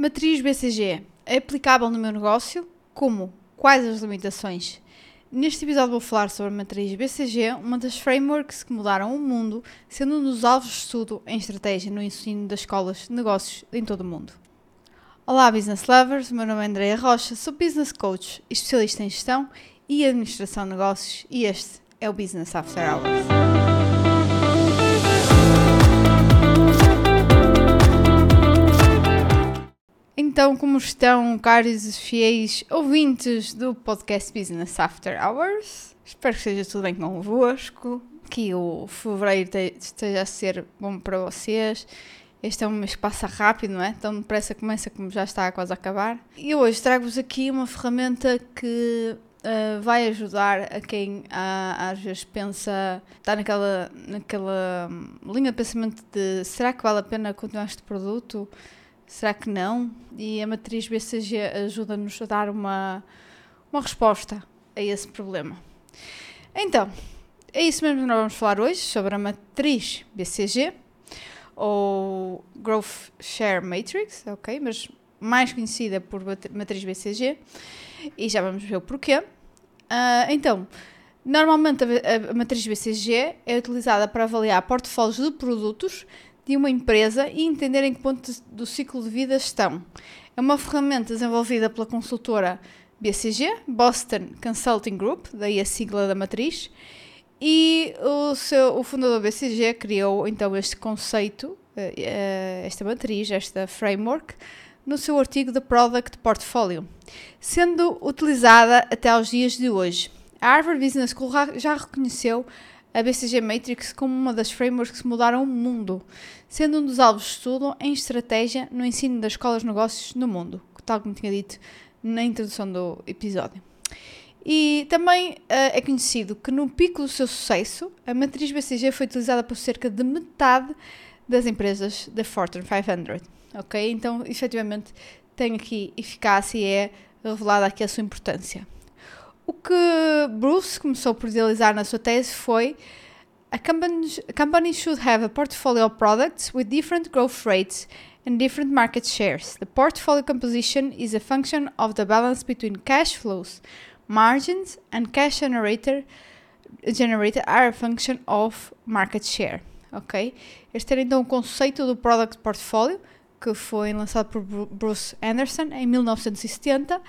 Matriz BCG é aplicável no meu negócio? Como? Quais as limitações? Neste episódio vou falar sobre a matriz BCG, uma das frameworks que mudaram o mundo, sendo um dos alvos de estudo em estratégia no ensino das escolas de negócios em todo o mundo. Olá, business lovers! Meu nome é Andrea Rocha, sou business coach, especialista em gestão e administração de negócios e este é o Business After Hours. Então, como estão, caros fiéis ouvintes do podcast Business After Hours? Espero que esteja tudo bem convosco, que o fevereiro esteja a ser bom para vocês. Este é um mês que passa rápido, não é? Tão depressa começa como já está quase a acabar. E hoje trago-vos aqui uma ferramenta que uh, vai ajudar a quem às vezes pensa, está naquela, naquela hum, linha de pensamento de será que vale a pena continuar este produto? Será que não? E a matriz BCG ajuda-nos a dar uma, uma resposta a esse problema. Então, é isso mesmo que nós vamos falar hoje sobre a matriz BCG ou Growth Share Matrix, ok? Mas mais conhecida por matriz BCG e já vamos ver o porquê. Uh, então, normalmente a, a, matriz BCG é utilizada para avaliar portfólios de produtos de uma empresa e entender em que ponto do ciclo de vida estão. É uma ferramenta desenvolvida pela consultora BCG, Boston Consulting Group, daí a sigla da matriz, e o, seu, o fundador BCG criou então este conceito, eh, eh, esta matriz, esta framework, no seu artigo The Product Portfolio, sendo utilizada até aos dias de hoje. A Harvard Business School já reconheceu a BCG Matrix como uma das frameworks que mudaram o mundo, sendo um dos alvos de estudo em estratégia no ensino das escolas de negócios no mundo, tal como tinha dito na introdução do episódio. E também uh, é conhecido que no pico do seu sucesso, a matriz BCG foi utilizada por cerca de metade das empresas da Fortune 500. Ok? Então, efetivamente, tem aqui eficácia e é revelada aqui a sua importância. O que Bruce começou por idealizar na sua tese foi a company, a company should have a portfolio of products with different growth rates and different market shares. The portfolio composition is a function of the balance between cash flows, margins, and cash generator, generated are a function of market share. Ok? Este era então o conceito do product portfolio que foi lançado por Bruce Anderson em 1970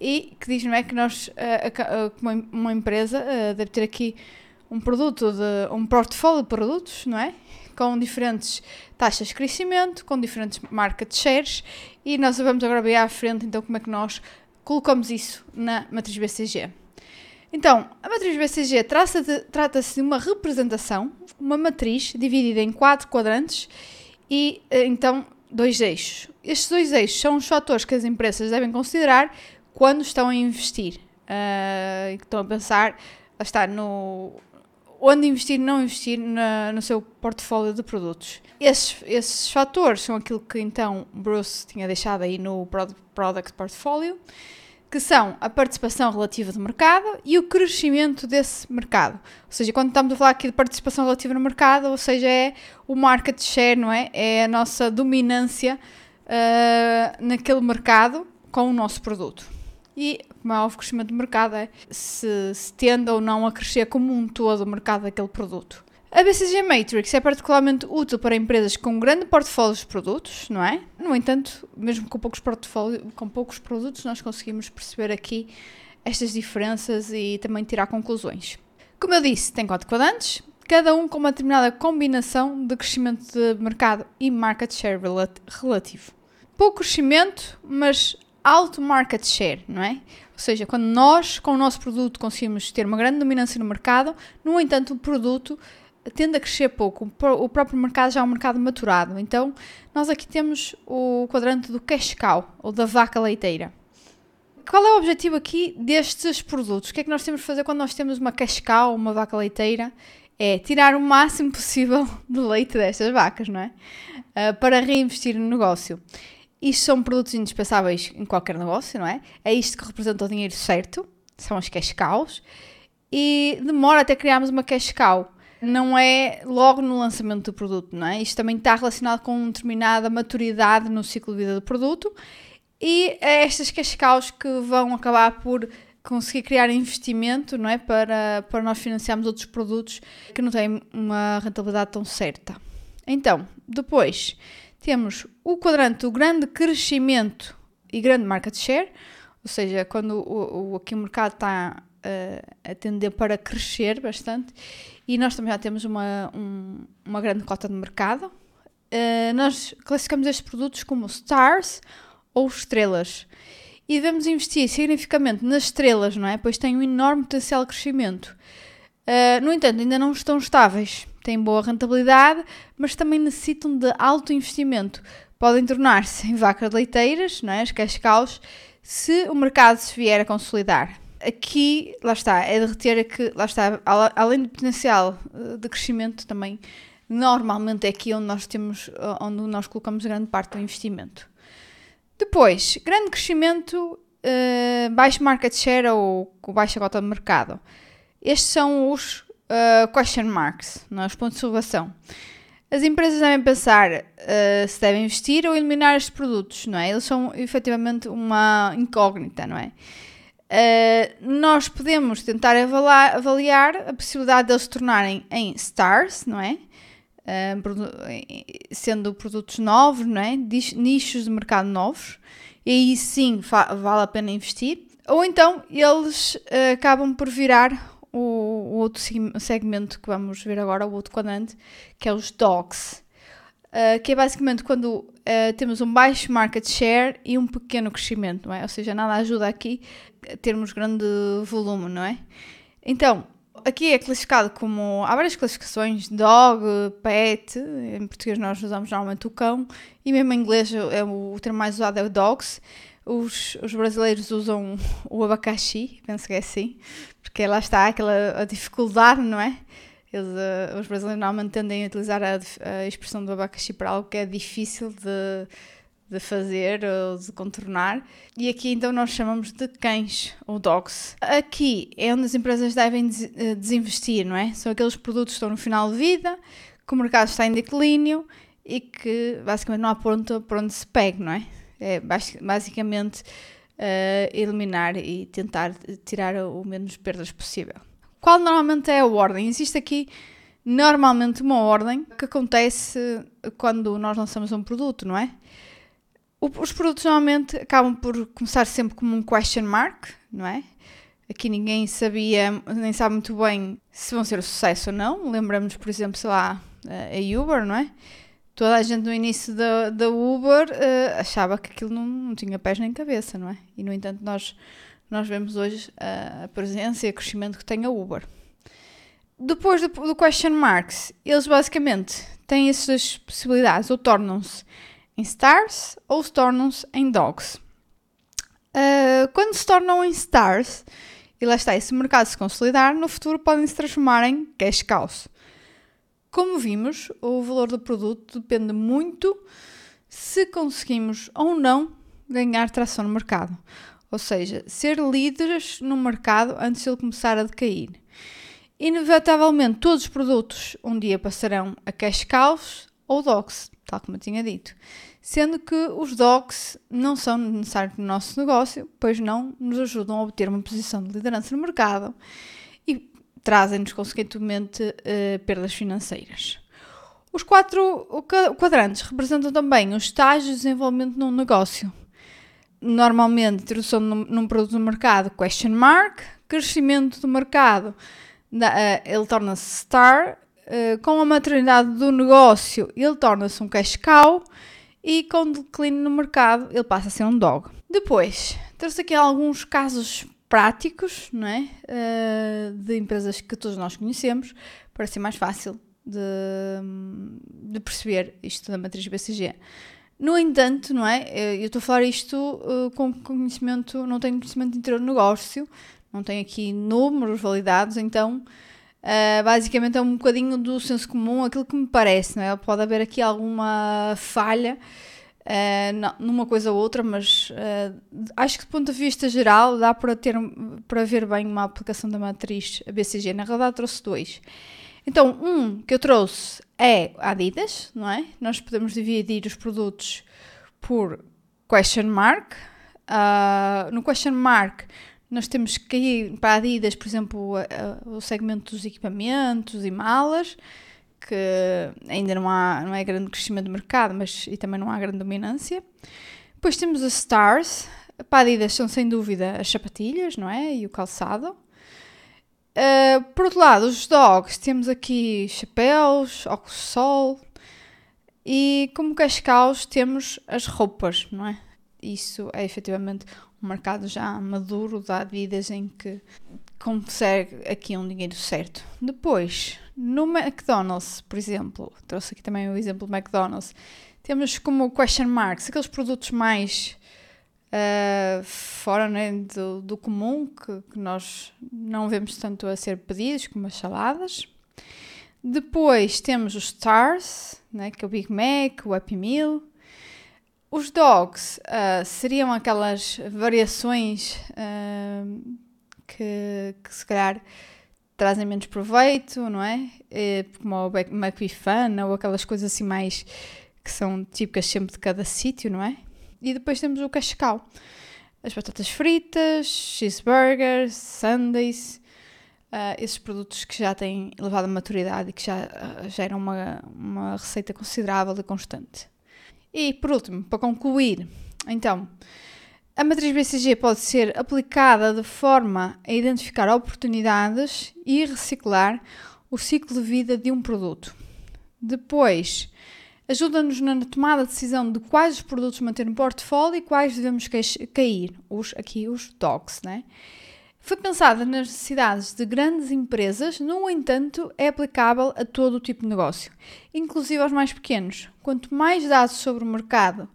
e que diz não é que nós, uh, como uma empresa, uh, deve ter aqui um produto, de, um portfólio de produtos, não é? Com diferentes taxas de crescimento, com diferentes market shares e nós vamos agora ver à frente então como é que nós colocamos isso na matriz BCG. Então, a matriz BCG trata-se de, trata de uma representação, uma matriz dividida em quatro quadrantes e então dois eixos. Estes dois eixos são os fatores que as empresas devem considerar quando estão a investir. Uh, estão a pensar, está no onde investir, não investir na, no seu portfólio de produtos. Esses, esses fatores são aquilo que então Bruce tinha deixado aí no Product Portfolio, que são a participação relativa do mercado e o crescimento desse mercado. Ou seja, quando estamos a falar aqui de participação relativa no mercado, ou seja, é o market share, não é? É a nossa dominância uh, naquele mercado com o nosso produto e, como é óbvio, crescimento do mercado é se, se tende ou não a crescer como um todo o mercado daquele produto. A BCG Matrix é particularmente útil para empresas com grande portfólio de produtos, não é? No entanto, mesmo com poucos, com poucos produtos, nós conseguimos perceber aqui estas diferenças e também tirar conclusões. Como eu disse, tem quatro quadrantes, cada um com uma determinada combinação de crescimento de mercado e market share relativo. Pouco crescimento, mas alto market share, não é? Ou seja, quando nós, com o nosso produto, conseguimos ter uma grande dominância no mercado, no entanto, o produto tende a crescer pouco. O próprio mercado já é um mercado maturado. Então, nós aqui temos o quadrante do cash cow, ou da vaca leiteira. Qual é o objetivo aqui destes produtos? O que é que nós temos de fazer quando nós temos uma cash cow, uma vaca leiteira? É tirar o máximo possível de leite destas vacas, não é? Uh, para reinvestir no negócio. Isto são produtos indispensáveis em qualquer negócio, não é? É isto que representa o dinheiro certo, são as cash cows, e demora até criarmos uma cash cow. não é logo no lançamento do produto, não é? Isto também está relacionado com uma determinada maturidade no ciclo de vida do produto e é estas cash cows que vão acabar por conseguir criar investimento, não é? Para, para nós financiarmos outros produtos que não têm uma rentabilidade tão certa. Então, depois temos o quadrante do grande crescimento e grande market share, ou seja, quando o, o aqui o mercado está uh, a tender para crescer bastante e nós também já temos uma, um, uma grande cota de mercado. Uh, nós classificamos estes produtos como stars ou estrelas e devemos investir significativamente nas estrelas, não é? Pois têm um enorme potencial de crescimento. Uh, no entanto, ainda não estão estáveis, têm boa rentabilidade, mas também necessitam de alto investimento. Podem tornar-se em vacas leiteiras, não é? as cash cows, se o mercado se vier a consolidar aqui, lá está, é de reter que, lá está, além do potencial eh, de crescimento também, normalmente é aqui onde nós temos, eh, onde nós colocamos grande parte do investimento. Depois, grande crescimento, uh, baixo market share ou baixa cota de mercado. Estes são os uh, question marks, não é? os pontos de interrogação. As empresas devem pensar uh, se devem investir ou eliminar estes produtos, não é? Eles são efetivamente uma incógnita, não é? Uh, nós podemos tentar avaliar, avaliar, a possibilidade deles se tornarem em stars, não é? Uh, sendo produtos novos, não é? Nichos de mercado novos, e aí sim vale a pena investir. Ou então eles acabam por virar o, o, outro segmento que vamos ver agora, o outro quadrante, que é os dogs. Uh, que é basicamente quando uh, temos um baixo market share e um pequeno crescimento, não é? Ou seja, nada ajuda aqui a termos grande volume, não é? Então, aqui é classificado como. Há várias classificações: dog, pet, em português nós usamos normalmente o cão, e mesmo em inglês é o, o termo mais usado é o dogs. Os, os brasileiros usam o abacaxi, penso que é assim, porque lá está aquela a dificuldade, não é? Eles, uh, os brasileiros normalmente tendem a utilizar a, a, expressão do abacaxi para algo que é difícil de, de fazer ou de contornar. E aqui então nós chamamos de cães ou dogs. Aqui é onde as empresas devem des eh, desinvestir, não é? São aqueles produtos que estão no final de vida, que o mercado está em declínio e que basicamente não há ponto para onde se pegue, não é? É basicamente uh, eliminar e tentar tirar o menos perdas possível. Qual normalmente é a ordem? Existe aqui normalmente uma ordem que acontece quando nós lançamos um produto, não é? Os produtos normalmente acabam por começar sempre como um question mark, não é? Aqui ninguém sabia, nem sabe muito bem se vão ser um sucesso ou não. Lembramos, por exemplo, sei lá, a Uber, não é? Toda a gente no início da, da Uber uh, achava que aquilo não, não tinha pés nem cabeça, não é? E no entanto nós nós vemos hoje a presença e o crescimento que tem a Uber. Depois do, do question marks, eles basicamente têm essas possibilidades, ou tornam-se em stars ou se tornam-se em dogs. Uh, quando se tornam em stars, e lá está, esse mercado se consolidar, no futuro podem se transformar em cash cows. Como vimos, o valor do produto depende muito se conseguimos ou não ganhar tração no mercado. Ou seja, ser líderes no mercado antes de ele começar a decair. Inevitavelmente, todos os produtos um dia passarão a cash cows ou dogs, tal como eu tinha dito, sendo que os dogs não são necessários no nosso negócio, pois não nos ajudam a obter uma posição de liderança no mercado trazem-nos, consequentemente, uh, perdas financeiras. Os quatro quadrantes representam também os estágios de desenvolvimento num negócio normalmente introdução num, num produto no mercado, question mark, crescimento do mercado, da, uh, ele torna-se star, uh, com a maturidade do negócio ele torna-se um cash cow e com declínio no mercado ele passa a ser um dog. Depois, trouxe aqui alguns casos práticos, não é? Uh, de empresas que todos nós conhecemos, para ser mais fácil de, de perceber isto da matriz BCG. No entanto, não é? Eu estou a falar isto uh, com conhecimento, não tenho conhecimento interior do negócio, não tenho aqui números validados, então uh, basicamente é um bocadinho do senso comum, aquilo que me parece, não é? Pode haver aqui alguma falha uh, numa coisa ou outra, mas acho que do ponto de vista geral dá para, ter, para ver bem uma aplicação da matriz BCG. Na realidade trouxe dois. Então, um que eu trouxe é Adidas, não é? Nós podemos dividir os produtos por question mark. Uh, no question mark, nós temos que ir para Adidas, por exemplo, o segmento dos equipamentos e malas, que ainda não, há, não é grande crescimento de mercado, mas e também não há grande dominância. Depois temos as Stars. Para Adidas são sem dúvida as sapatilhas, não é? E o calçado. Uh, por outro lado, os dogs, temos aqui chapéus, óculos de sol e como cascaus temos as roupas, não é? Isso é efetivamente um mercado já maduro da Adidas em que consegue aqui um dinheiro certo. Depois, no McDonald's, por exemplo, trouxe aqui também o exemplo do McDonald's, temos como question marks aqueles produtos mais uh, fora né, do, do, comum, que, que, nós não vemos tanto a ser pedidos como as saladas. Depois temos os Stars, né, que é o Big Mac, o Happy Meal. Os Dogs uh, seriam aquelas variações uh, que, que se calhar trazem menos proveito, não é? Como o McBifan ou aquelas coisas assim mais que são típicas sempre de cada sítio, não é? E depois temos o cascal. As batatas fritas, cheeseburgers, sundaes, uh, esses produtos que já têm elevada maturidade e que já geram uma, uma receita considerável e constante. E por último, para concluir, então, a matriz BCG pode ser aplicada de forma a identificar oportunidades e reciclar o ciclo de vida de um produto. Depois, ajuda-nos na tomada de decisão de quais os produtos manter no portfólio e quais devemos cair, os, aqui os dogs, né? Foi pensada nas necessidades de grandes empresas, no entanto, é aplicável a todo o tipo de negócio, inclusive aos mais pequenos. Quanto mais dados sobre o mercado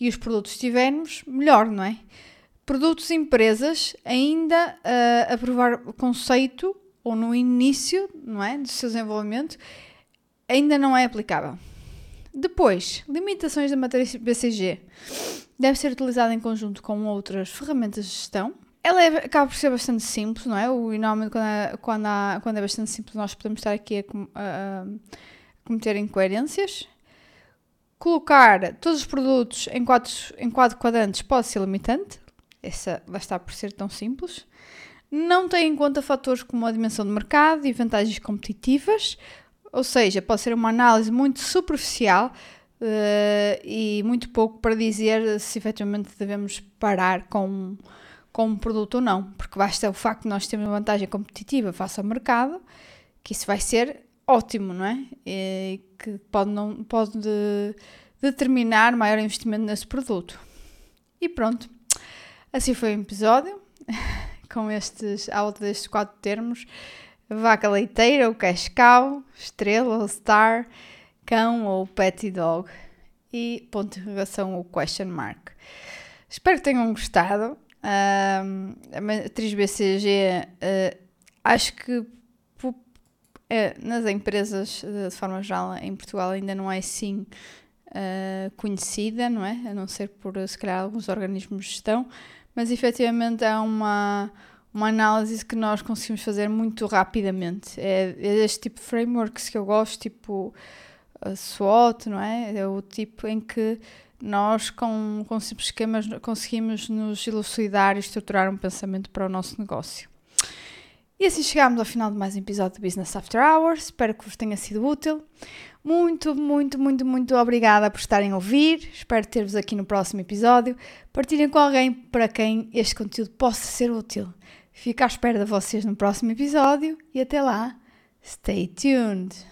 e os produtos tivermos, melhor, não é? Produtos e empresas ainda uh, a provar o conceito ou no início, não é, do seu desenvolvimento, ainda não é aplicável. Depois, limitações da matriz BCG. Deve ser utilizada em conjunto com outras ferramentas de gestão. Ela é, acaba por ser bastante simples, não é? O, e normalmente quando é, quando, quando é bastante simples nós podemos estar aqui a, a, a cometer incoerências. Colocar todos os produtos em quatro, em quatro quadrantes pode ser limitante. Essa vai estar por ser tão simples. Não tem em conta fatores como a dimensão de mercado e vantagens competitivas, ou seja, pode ser uma análise muito superficial uh, e muito pouco para dizer se efetivamente devemos parar com, com um produto ou não, porque basta o facto de nós termos uma vantagem competitiva face ao mercado, que isso vai ser ótimo, não é? E que pode, não, pode determinar maior investimento nesse produto. E pronto, assim foi o episódio, com estes, a volta destes quatro termos vaca leiteira ou cascal, estrela ou star, cão ou pet dog e ponto de interrogação ou question mark. Espero que tenham gostado. A matriz BCG ah, acho que uh, nas empresas de forma geral em Portugal ainda não é assim ah, conhecida, não é? A não ser por se calhar alguns organismos de gestão, mas efetivamente é uma uma análise que nós conseguimos fazer muito rapidamente. É, é este tipo de frameworks que eu gosto, tipo SWOT, não é? É o tipo em que nós, com, com simples esquemas, conseguimos nos elucidar e estruturar um pensamento para o nosso negócio. E assim chegamos ao final de mais um episódio do Business After Hours. Espero que vos tenha sido útil. Muito, muito, muito, muito obrigada por estarem a ouvir. Espero ter-vos aqui no próximo episódio. Partilhem com alguém para quem este conteúdo possa ser útil. Fico à espera de vocês no próximo episódio e até lá, stay tuned!